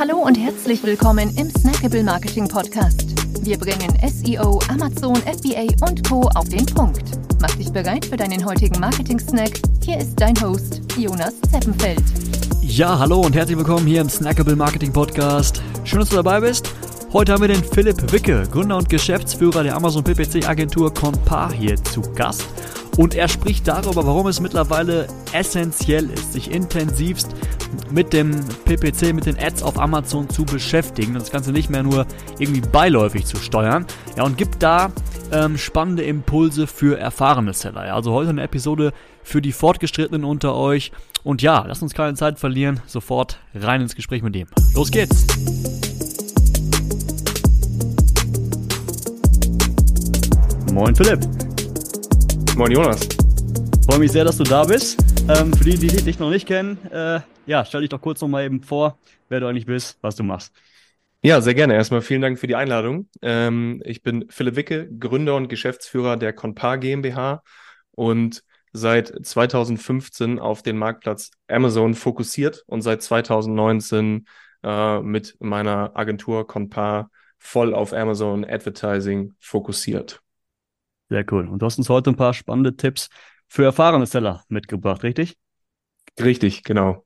Hallo und herzlich willkommen im Snackable Marketing Podcast. Wir bringen SEO, Amazon, FBA und Co. auf den Punkt. Mach dich bereit für deinen heutigen Marketing-Snack. Hier ist dein Host, Jonas Zeppenfeld. Ja, hallo und herzlich willkommen hier im Snackable Marketing Podcast. Schön, dass du dabei bist. Heute haben wir den Philipp Wicke, Gründer und Geschäftsführer der Amazon PPC Agentur Compar hier zu Gast. Und er spricht darüber, warum es mittlerweile essentiell ist, sich intensivst mit dem PPC, mit den Ads auf Amazon zu beschäftigen. Das Ganze nicht mehr nur irgendwie beiläufig zu steuern. Ja, und gibt da ähm, spannende Impulse für erfahrene Seller. Ja, also heute eine Episode für die Fortgeschrittenen unter euch. Und ja, lasst uns keine Zeit verlieren. Sofort rein ins Gespräch mit dem. Los geht's! Moin Philipp. Moin Jonas. Freue mich sehr, dass du da bist. Ähm, für die, die dich noch nicht kennen, äh, ja, stell dich doch kurz noch mal eben vor, wer du eigentlich bist, was du machst. Ja, sehr gerne. Erstmal vielen Dank für die Einladung. Ähm, ich bin Philipp Wicke, Gründer und Geschäftsführer der Conpar GmbH und seit 2015 auf den Marktplatz Amazon fokussiert und seit 2019 äh, mit meiner Agentur Conpar voll auf Amazon Advertising fokussiert. Sehr cool. Und du hast uns heute ein paar spannende Tipps für erfahrene Seller mitgebracht, richtig? Richtig, genau.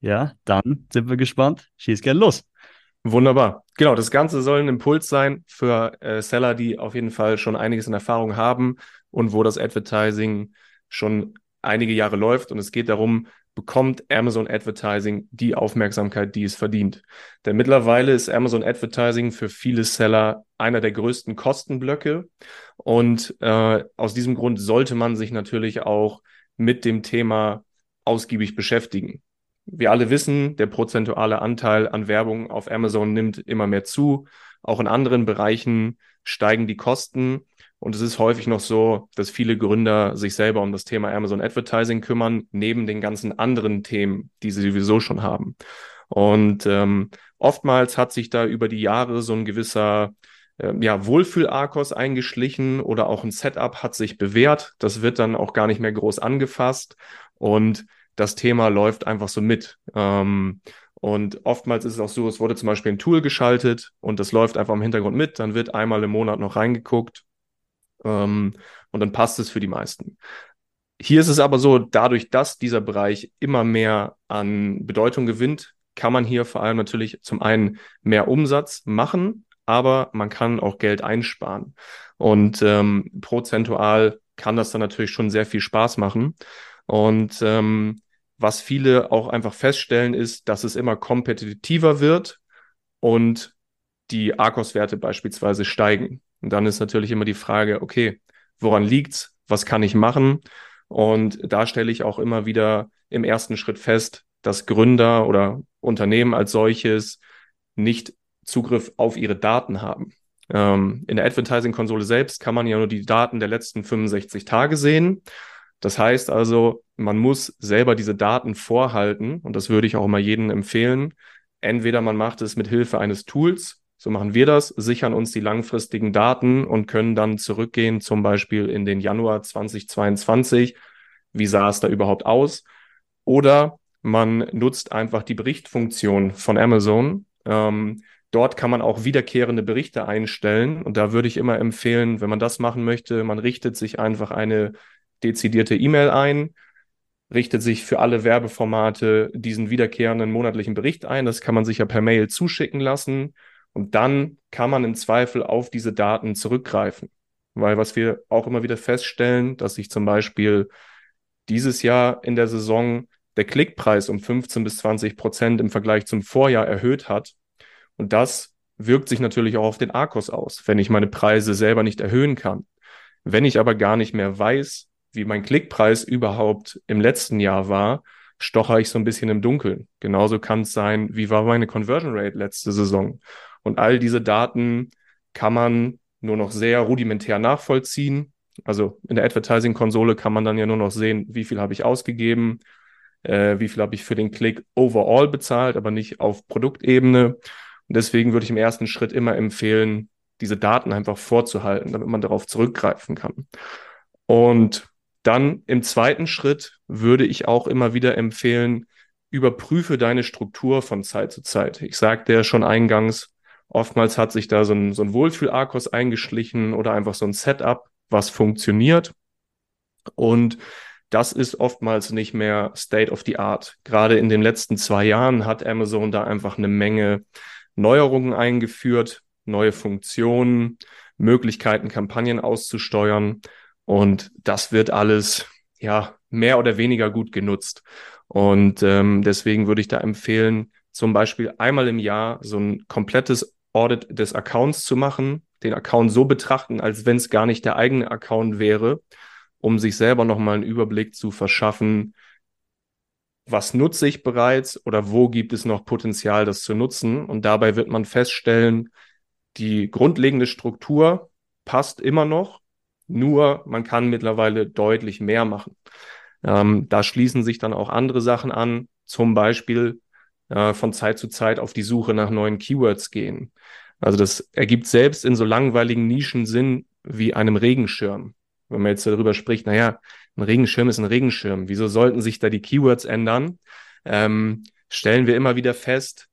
Ja, dann sind wir gespannt. Schieß gerne los. Wunderbar. Genau, das Ganze soll ein Impuls sein für äh, Seller, die auf jeden Fall schon einiges in Erfahrung haben und wo das Advertising schon einige Jahre läuft. Und es geht darum, bekommt Amazon Advertising die Aufmerksamkeit, die es verdient. Denn mittlerweile ist Amazon Advertising für viele Seller einer der größten Kostenblöcke. Und äh, aus diesem Grund sollte man sich natürlich auch mit dem Thema ausgiebig beschäftigen. Wir alle wissen, der prozentuale Anteil an Werbung auf Amazon nimmt immer mehr zu. Auch in anderen Bereichen steigen die Kosten. Und es ist häufig noch so, dass viele Gründer sich selber um das Thema Amazon Advertising kümmern, neben den ganzen anderen Themen, die sie sowieso schon haben. Und ähm, oftmals hat sich da über die Jahre so ein gewisser äh, ja, Wohlfühl-Arkos eingeschlichen oder auch ein Setup hat sich bewährt. Das wird dann auch gar nicht mehr groß angefasst und das Thema läuft einfach so mit. Ähm, und oftmals ist es auch so, es wurde zum Beispiel ein Tool geschaltet und das läuft einfach im Hintergrund mit. Dann wird einmal im Monat noch reingeguckt ähm, und dann passt es für die meisten. Hier ist es aber so, dadurch, dass dieser Bereich immer mehr an Bedeutung gewinnt, kann man hier vor allem natürlich zum einen mehr Umsatz machen, aber man kann auch Geld einsparen. Und ähm, prozentual kann das dann natürlich schon sehr viel Spaß machen. Und ähm, was viele auch einfach feststellen, ist, dass es immer kompetitiver wird und die Arcos-Werte beispielsweise steigen. Und dann ist natürlich immer die Frage, okay, woran liegt's? Was kann ich machen? Und da stelle ich auch immer wieder im ersten Schritt fest, dass Gründer oder Unternehmen als solches nicht Zugriff auf ihre Daten haben. Ähm, in der Advertising-Konsole selbst kann man ja nur die Daten der letzten 65 Tage sehen. Das heißt also, man muss selber diese Daten vorhalten und das würde ich auch immer jedem empfehlen. Entweder man macht es mit Hilfe eines Tools, so machen wir das, sichern uns die langfristigen Daten und können dann zurückgehen, zum Beispiel in den Januar 2022. Wie sah es da überhaupt aus? Oder man nutzt einfach die Berichtfunktion von Amazon. Ähm, dort kann man auch wiederkehrende Berichte einstellen. Und da würde ich immer empfehlen, wenn man das machen möchte, man richtet sich einfach eine dezidierte E-Mail ein, richtet sich für alle Werbeformate diesen wiederkehrenden monatlichen Bericht ein. Das kann man sich ja per Mail zuschicken lassen. Und dann kann man im Zweifel auf diese Daten zurückgreifen. Weil was wir auch immer wieder feststellen, dass sich zum Beispiel dieses Jahr in der Saison der Klickpreis um 15 bis 20 Prozent im Vergleich zum Vorjahr erhöht hat. Und das wirkt sich natürlich auch auf den Arkos aus, wenn ich meine Preise selber nicht erhöhen kann. Wenn ich aber gar nicht mehr weiß, wie mein Klickpreis überhaupt im letzten Jahr war, stocher ich so ein bisschen im Dunkeln. Genauso kann es sein, wie war meine Conversion Rate letzte Saison. Und all diese Daten kann man nur noch sehr rudimentär nachvollziehen. Also in der Advertising-Konsole kann man dann ja nur noch sehen, wie viel habe ich ausgegeben, äh, wie viel habe ich für den Klick overall bezahlt, aber nicht auf Produktebene. Und deswegen würde ich im ersten Schritt immer empfehlen, diese Daten einfach vorzuhalten, damit man darauf zurückgreifen kann. Und dann im zweiten Schritt würde ich auch immer wieder empfehlen, überprüfe deine Struktur von Zeit zu Zeit. Ich sagte ja schon eingangs, oftmals hat sich da so ein, so ein Wohlfühl-Arkos eingeschlichen oder einfach so ein Setup, was funktioniert. Und das ist oftmals nicht mehr State of the Art. Gerade in den letzten zwei Jahren hat Amazon da einfach eine Menge Neuerungen eingeführt, neue Funktionen, Möglichkeiten, Kampagnen auszusteuern. Und das wird alles, ja, mehr oder weniger gut genutzt. Und ähm, deswegen würde ich da empfehlen, zum Beispiel einmal im Jahr so ein komplettes Audit des Accounts zu machen, den Account so betrachten, als wenn es gar nicht der eigene Account wäre, um sich selber nochmal einen Überblick zu verschaffen, was nutze ich bereits oder wo gibt es noch Potenzial, das zu nutzen. Und dabei wird man feststellen, die grundlegende Struktur passt immer noch, nur man kann mittlerweile deutlich mehr machen. Ähm, da schließen sich dann auch andere Sachen an, zum Beispiel äh, von Zeit zu Zeit auf die Suche nach neuen Keywords gehen. Also das ergibt selbst in so langweiligen Nischen Sinn wie einem Regenschirm. Wenn man jetzt darüber spricht, naja, ein Regenschirm ist ein Regenschirm. Wieso sollten sich da die Keywords ändern? Ähm, stellen wir immer wieder fest,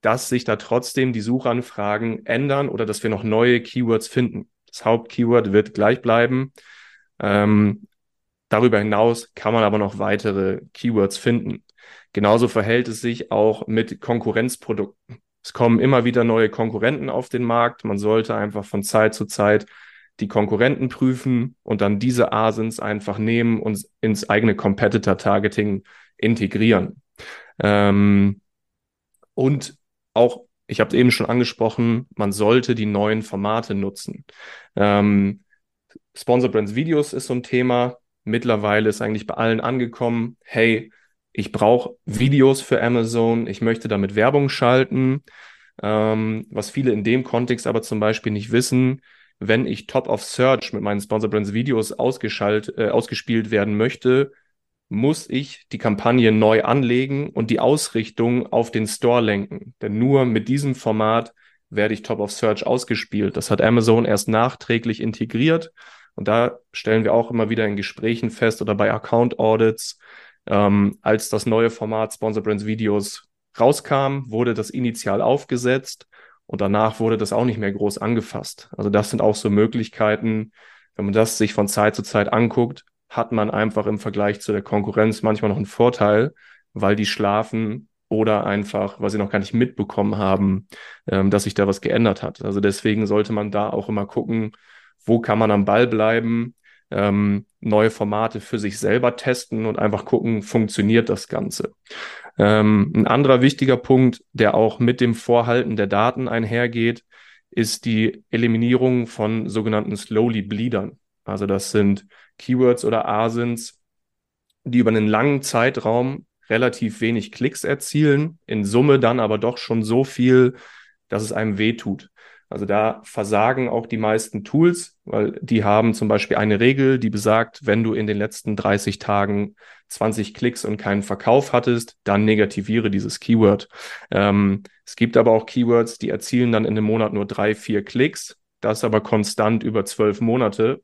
dass sich da trotzdem die Suchanfragen ändern oder dass wir noch neue Keywords finden. Das Hauptkeyword wird gleich bleiben. Ähm, darüber hinaus kann man aber noch weitere Keywords finden. Genauso verhält es sich auch mit Konkurrenzprodukten. Es kommen immer wieder neue Konkurrenten auf den Markt. Man sollte einfach von Zeit zu Zeit die Konkurrenten prüfen und dann diese Asins einfach nehmen und ins eigene Competitor-Targeting integrieren. Ähm, und auch, ich habe es eben schon angesprochen, man sollte die neuen Formate nutzen. Ähm, Sponsor Brands Videos ist so ein Thema. Mittlerweile ist eigentlich bei allen angekommen, hey, ich brauche Videos für Amazon, ich möchte damit Werbung schalten. Ähm, was viele in dem Kontext aber zum Beispiel nicht wissen, wenn ich Top of Search mit meinen Sponsor Brands Videos ausgeschaltet, äh, ausgespielt werden möchte, muss ich die Kampagne neu anlegen und die Ausrichtung auf den Store lenken. Denn nur mit diesem Format werde ich Top of Search ausgespielt. Das hat Amazon erst nachträglich integriert. Und da stellen wir auch immer wieder in Gesprächen fest oder bei Account Audits, ähm, als das neue Format Sponsor Brands Videos rauskam, wurde das initial aufgesetzt und danach wurde das auch nicht mehr groß angefasst. Also das sind auch so Möglichkeiten, wenn man das sich von Zeit zu Zeit anguckt, hat man einfach im Vergleich zu der Konkurrenz manchmal noch einen Vorteil, weil die schlafen oder einfach, weil sie noch gar nicht mitbekommen haben, ähm, dass sich da was geändert hat. Also deswegen sollte man da auch immer gucken, wo kann man am Ball bleiben, ähm, neue Formate für sich selber testen und einfach gucken, funktioniert das Ganze. Ähm, ein anderer wichtiger Punkt, der auch mit dem Vorhalten der Daten einhergeht, ist die Eliminierung von sogenannten Slowly Bleedern. Also das sind Keywords oder Asins, die über einen langen Zeitraum relativ wenig Klicks erzielen, in Summe dann aber doch schon so viel, dass es einem wehtut. Also da versagen auch die meisten Tools, weil die haben zum Beispiel eine Regel, die besagt, wenn du in den letzten 30 Tagen 20 Klicks und keinen Verkauf hattest, dann negativiere dieses Keyword. Ähm, es gibt aber auch Keywords, die erzielen dann in einem Monat nur drei, vier Klicks, das aber konstant über zwölf Monate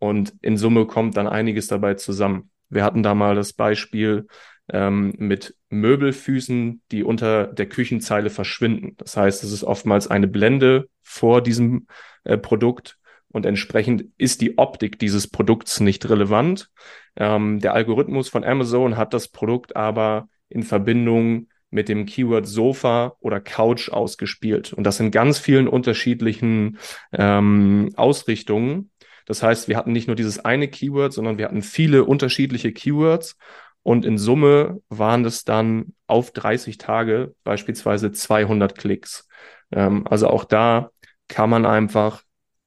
und in Summe kommt dann einiges dabei zusammen. Wir hatten da mal das Beispiel ähm, mit Möbelfüßen, die unter der Küchenzeile verschwinden. Das heißt, es ist oftmals eine Blende vor diesem äh, Produkt und entsprechend ist die Optik dieses Produkts nicht relevant. Ähm, der Algorithmus von Amazon hat das Produkt aber in Verbindung mit dem Keyword Sofa oder Couch ausgespielt. Und das in ganz vielen unterschiedlichen ähm, Ausrichtungen. Das heißt, wir hatten nicht nur dieses eine Keyword, sondern wir hatten viele unterschiedliche Keywords und in Summe waren das dann auf 30 Tage beispielsweise 200 Klicks. Ähm, also auch da kann man einfach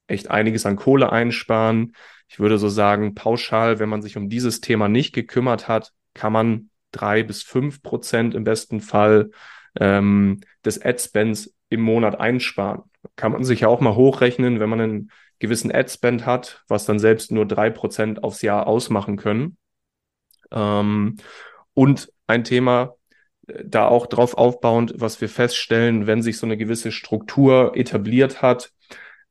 echt einiges an Kohle einsparen. Ich würde so sagen, pauschal, wenn man sich um dieses Thema nicht gekümmert hat, kann man drei bis fünf Prozent im besten Fall ähm, des Ad-Spends im Monat einsparen. Kann man sich ja auch mal hochrechnen, wenn man einen gewissen Ad-Spend hat, was dann selbst nur drei Prozent aufs Jahr ausmachen können. Ähm, und ein Thema, äh, da auch drauf aufbauend, was wir feststellen, wenn sich so eine gewisse Struktur etabliert hat,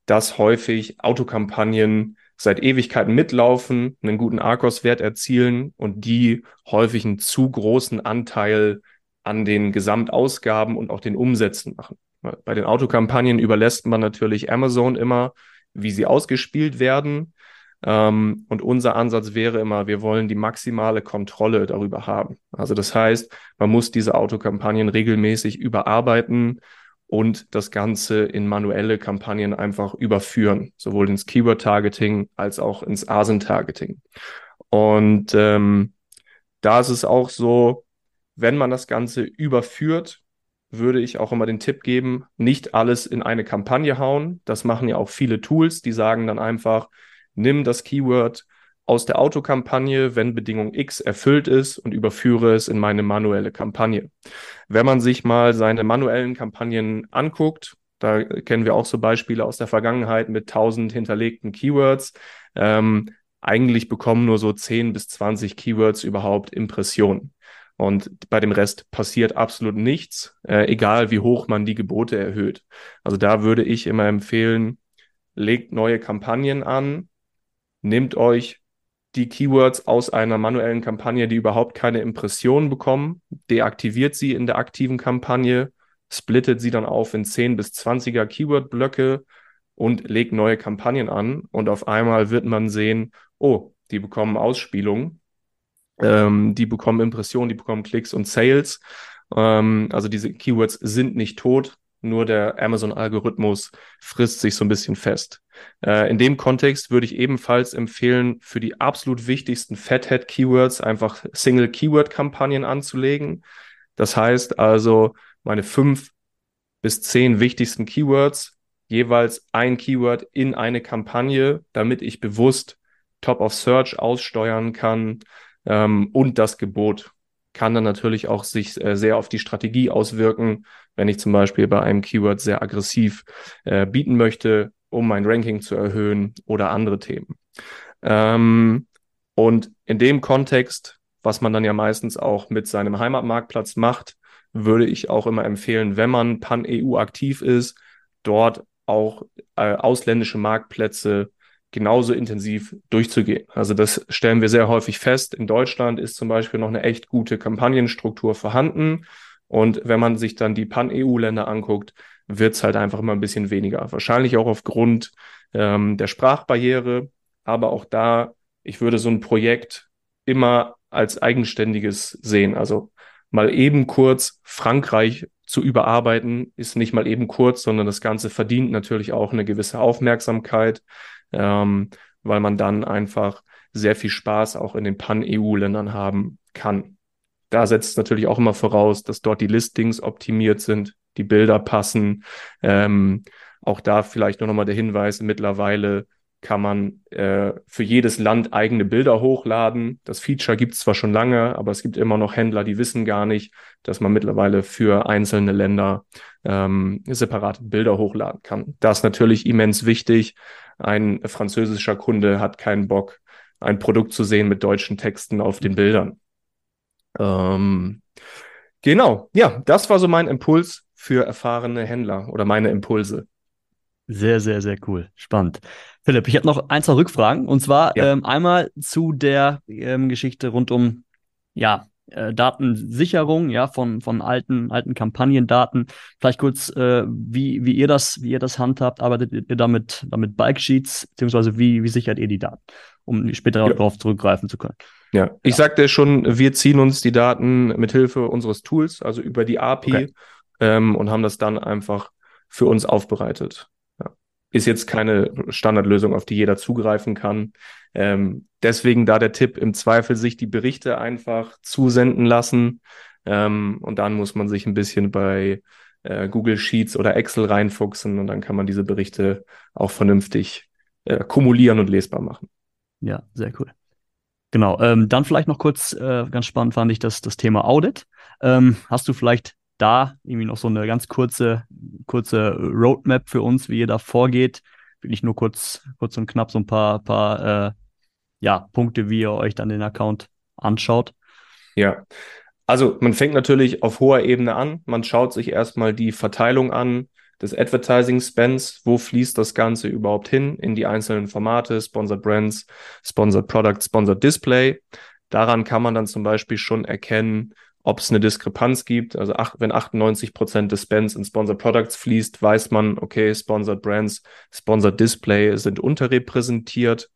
dass häufig Autokampagnen seit Ewigkeiten mitlaufen, einen guten Arcos-Wert erzielen und die häufig einen zu großen Anteil an den Gesamtausgaben und auch den Umsätzen machen. Bei den Autokampagnen überlässt man natürlich Amazon immer, wie sie ausgespielt werden. Ähm, und unser Ansatz wäre immer, wir wollen die maximale Kontrolle darüber haben. Also das heißt, man muss diese Autokampagnen regelmäßig überarbeiten und das Ganze in manuelle Kampagnen einfach überführen, sowohl ins Keyword-Targeting als auch ins ASIN-Targeting. Und ähm, da ist es auch so, wenn man das Ganze überführt, würde ich auch immer den Tipp geben, nicht alles in eine Kampagne hauen. Das machen ja auch viele Tools, die sagen dann einfach, nimm das Keyword aus der Autokampagne, wenn Bedingung X erfüllt ist und überführe es in meine manuelle Kampagne. Wenn man sich mal seine manuellen Kampagnen anguckt, da kennen wir auch so Beispiele aus der Vergangenheit mit 1000 hinterlegten Keywords. Ähm, eigentlich bekommen nur so 10 bis 20 Keywords überhaupt Impressionen. Und bei dem Rest passiert absolut nichts, äh, egal wie hoch man die Gebote erhöht. Also da würde ich immer empfehlen, legt neue Kampagnen an, nehmt euch die Keywords aus einer manuellen Kampagne, die überhaupt keine Impressionen bekommen, deaktiviert sie in der aktiven Kampagne, splittet sie dann auf in 10 bis 20er Keyword-Blöcke und legt neue Kampagnen an. Und auf einmal wird man sehen, oh, die bekommen Ausspielungen ähm, die bekommen Impressionen, die bekommen Klicks und Sales. Ähm, also diese Keywords sind nicht tot, nur der Amazon-Algorithmus frisst sich so ein bisschen fest. Äh, in dem Kontext würde ich ebenfalls empfehlen, für die absolut wichtigsten Fathead-Keywords einfach Single-Keyword-Kampagnen anzulegen. Das heißt also, meine fünf bis zehn wichtigsten Keywords, jeweils ein Keyword in eine Kampagne, damit ich bewusst Top of Search aussteuern kann, ähm, und das Gebot kann dann natürlich auch sich äh, sehr auf die Strategie auswirken, wenn ich zum Beispiel bei einem Keyword sehr aggressiv äh, bieten möchte, um mein Ranking zu erhöhen oder andere Themen. Ähm, und in dem Kontext, was man dann ja meistens auch mit seinem Heimatmarktplatz macht, würde ich auch immer empfehlen, wenn man pan-EU aktiv ist, dort auch äh, ausländische Marktplätze genauso intensiv durchzugehen. Also das stellen wir sehr häufig fest. In Deutschland ist zum Beispiel noch eine echt gute Kampagnenstruktur vorhanden. Und wenn man sich dann die Pan-EU-Länder anguckt, wird es halt einfach immer ein bisschen weniger. Wahrscheinlich auch aufgrund ähm, der Sprachbarriere. Aber auch da, ich würde so ein Projekt immer als eigenständiges sehen. Also mal eben kurz Frankreich zu überarbeiten, ist nicht mal eben kurz, sondern das Ganze verdient natürlich auch eine gewisse Aufmerksamkeit ähm, weil man dann einfach sehr viel Spaß auch in den Pan-EU-Ländern haben kann. Da setzt natürlich auch immer voraus, dass dort die Listings optimiert sind, die Bilder passen. Ähm, auch da vielleicht nur nochmal der Hinweis, mittlerweile kann man äh, für jedes Land eigene Bilder hochladen. Das Feature gibt es zwar schon lange, aber es gibt immer noch Händler, die wissen gar nicht, dass man mittlerweile für einzelne Länder ähm, separate Bilder hochladen kann. Das ist natürlich immens wichtig. Ein französischer Kunde hat keinen Bock, ein Produkt zu sehen mit deutschen Texten auf den Bildern. Ähm, genau, ja, das war so mein Impuls für erfahrene Händler oder meine Impulse. Sehr, sehr, sehr cool. Spannend. Philipp, ich habe noch ein, zwei Rückfragen. Und zwar ja. ähm, einmal zu der ähm, Geschichte rund um ja, äh, Datensicherung, ja, von, von alten, alten Kampagnendaten. Vielleicht kurz, äh, wie, wie ihr das, wie ihr das handhabt, arbeitet ihr damit, damit Bike Sheets, beziehungsweise wie, wie sichert ihr die Daten, um später ja. darauf zurückgreifen zu können? Ja, ich ja. sagte schon, wir ziehen uns die Daten mit Hilfe unseres Tools, also über die API, okay. ähm, und haben das dann einfach für uns aufbereitet. Ist jetzt keine Standardlösung, auf die jeder zugreifen kann. Ähm, deswegen da der Tipp, im Zweifel sich die Berichte einfach zusenden lassen. Ähm, und dann muss man sich ein bisschen bei äh, Google Sheets oder Excel reinfuchsen und dann kann man diese Berichte auch vernünftig äh, kumulieren und lesbar machen. Ja, sehr cool. Genau. Ähm, dann vielleicht noch kurz, äh, ganz spannend fand ich das, das Thema Audit. Ähm, hast du vielleicht da irgendwie noch so eine ganz kurze, kurze Roadmap für uns, wie ihr da vorgeht. Wirklich nur kurz, kurz und knapp so ein paar, paar äh, ja, Punkte, wie ihr euch dann den Account anschaut. Ja, also man fängt natürlich auf hoher Ebene an. Man schaut sich erstmal die Verteilung an des Advertising Spends. Wo fließt das Ganze überhaupt hin in die einzelnen Formate? Sponsored Brands, Sponsored Product, Sponsored Display. Daran kann man dann zum Beispiel schon erkennen, ob es eine Diskrepanz gibt. Also ach, wenn 98 Prozent des Spends in Sponsored Products fließt, weiß man, okay, Sponsored Brands, Sponsored Display sind unterrepräsentiert.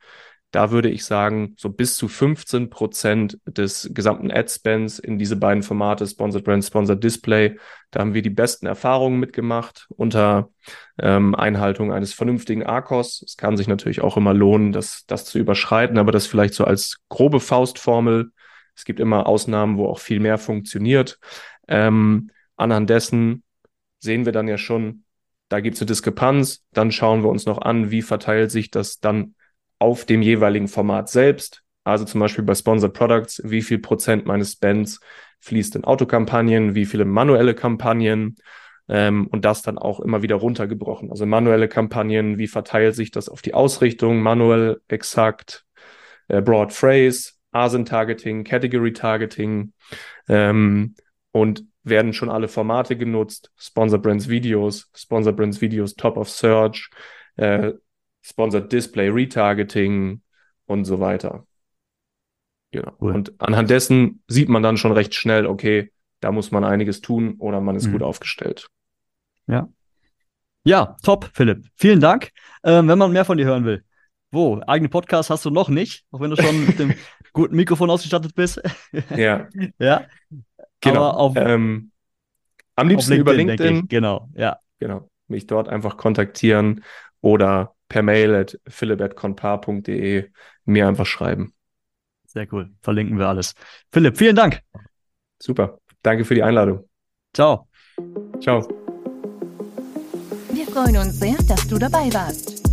Da würde ich sagen, so bis zu 15 Prozent des gesamten Ad-Spends in diese beiden Formate, Sponsored Brand, Sponsored Display, da haben wir die besten Erfahrungen mitgemacht unter ähm, Einhaltung eines vernünftigen ARCOS. Es kann sich natürlich auch immer lohnen, das, das zu überschreiten, aber das vielleicht so als grobe Faustformel. Es gibt immer Ausnahmen, wo auch viel mehr funktioniert. Ähm, anhand dessen sehen wir dann ja schon, da gibt es eine Diskrepanz. Dann schauen wir uns noch an, wie verteilt sich das dann auf dem jeweiligen Format selbst. Also zum Beispiel bei Sponsored Products, wie viel Prozent meines Spends fließt in Autokampagnen, wie viele manuelle Kampagnen ähm, und das dann auch immer wieder runtergebrochen. Also manuelle Kampagnen, wie verteilt sich das auf die Ausrichtung, manuell exakt, äh, Broad Phrase, ASIN-Targeting, Category-Targeting ähm, und werden schon alle Formate genutzt, Sponsor Brands Videos, Sponsor Brands Videos Top of Search, äh, Sponsored Display, Retargeting und so weiter. Genau. Cool. Und anhand dessen sieht man dann schon recht schnell, okay, da muss man einiges tun oder man ist mhm. gut aufgestellt. Ja. Ja, top, Philipp. Vielen Dank. Ähm, wenn man mehr von dir hören will, wo? Eigene Podcast hast du noch nicht, auch wenn du schon mit dem guten Mikrofon ausgestattet bist. ja. Ja. Genau. Auf, ähm, am liebsten LinkedIn, über LinkedIn. Genau, ja. Genau. Mich dort einfach kontaktieren oder per Mail at philipp.conpar.de mir einfach schreiben. Sehr cool. Verlinken wir alles. Philipp, vielen Dank. Super. Danke für die Einladung. Ciao. Ciao. Wir freuen uns sehr, dass du dabei warst.